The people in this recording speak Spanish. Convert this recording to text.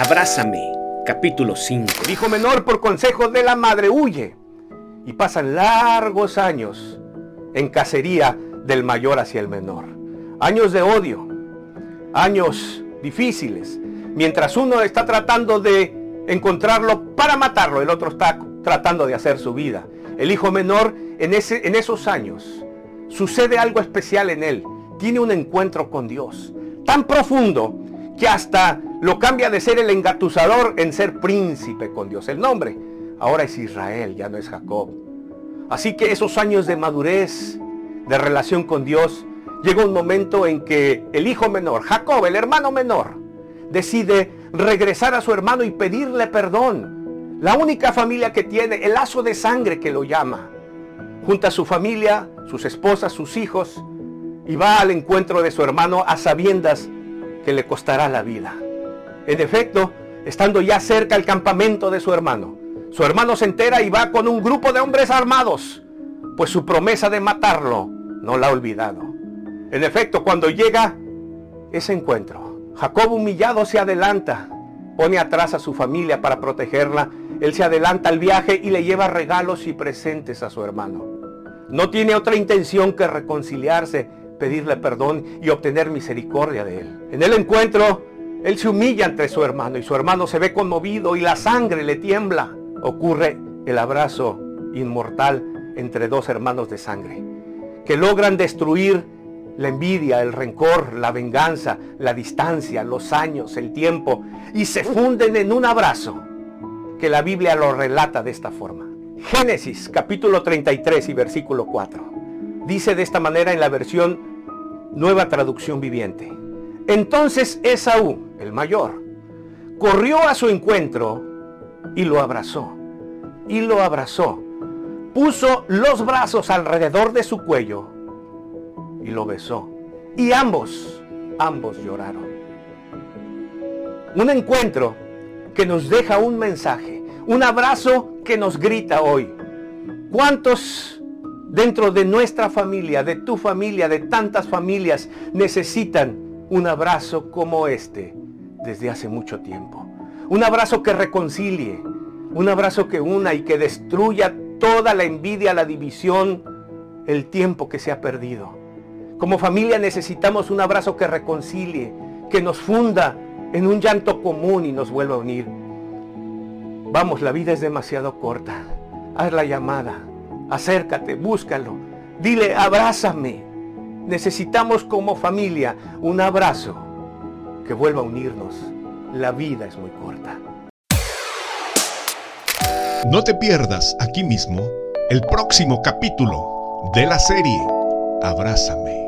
Abrázame, capítulo 5. El hijo menor por consejo de la madre huye y pasan largos años en cacería del mayor hacia el menor. Años de odio, años difíciles. Mientras uno está tratando de encontrarlo para matarlo, el otro está tratando de hacer su vida. El hijo menor en, ese, en esos años sucede algo especial en él. Tiene un encuentro con Dios tan profundo que hasta lo cambia de ser el engatusador en ser príncipe con Dios. El nombre ahora es Israel, ya no es Jacob. Así que esos años de madurez, de relación con Dios, llega un momento en que el hijo menor, Jacob, el hermano menor, decide regresar a su hermano y pedirle perdón. La única familia que tiene, el lazo de sangre que lo llama. Junta a su familia, sus esposas, sus hijos, y va al encuentro de su hermano a sabiendas que le costará la vida. En efecto, estando ya cerca al campamento de su hermano, su hermano se entera y va con un grupo de hombres armados, pues su promesa de matarlo no la ha olvidado. En efecto, cuando llega ese encuentro, Jacob humillado se adelanta, pone atrás a su familia para protegerla, él se adelanta al viaje y le lleva regalos y presentes a su hermano. No tiene otra intención que reconciliarse, pedirle perdón y obtener misericordia de él. En el encuentro, él se humilla ante su hermano y su hermano se ve conmovido y la sangre le tiembla. Ocurre el abrazo inmortal entre dos hermanos de sangre que logran destruir la envidia, el rencor, la venganza, la distancia, los años, el tiempo y se funden en un abrazo que la Biblia lo relata de esta forma. Génesis capítulo 33 y versículo 4. Dice de esta manera en la versión Nueva Traducción Viviente. Entonces Esaú, el mayor, corrió a su encuentro y lo abrazó. Y lo abrazó. Puso los brazos alrededor de su cuello y lo besó. Y ambos, ambos lloraron. Un encuentro que nos deja un mensaje. Un abrazo que nos grita hoy. ¿Cuántos dentro de nuestra familia, de tu familia, de tantas familias, necesitan un abrazo como este desde hace mucho tiempo. Un abrazo que reconcilie, un abrazo que una y que destruya toda la envidia, la división, el tiempo que se ha perdido. Como familia necesitamos un abrazo que reconcilie, que nos funda en un llanto común y nos vuelva a unir. Vamos, la vida es demasiado corta. Haz la llamada, acércate, búscalo, dile, abrázame. Necesitamos como familia un abrazo que vuelva a unirnos. La vida es muy corta. No te pierdas aquí mismo el próximo capítulo de la serie Abrázame.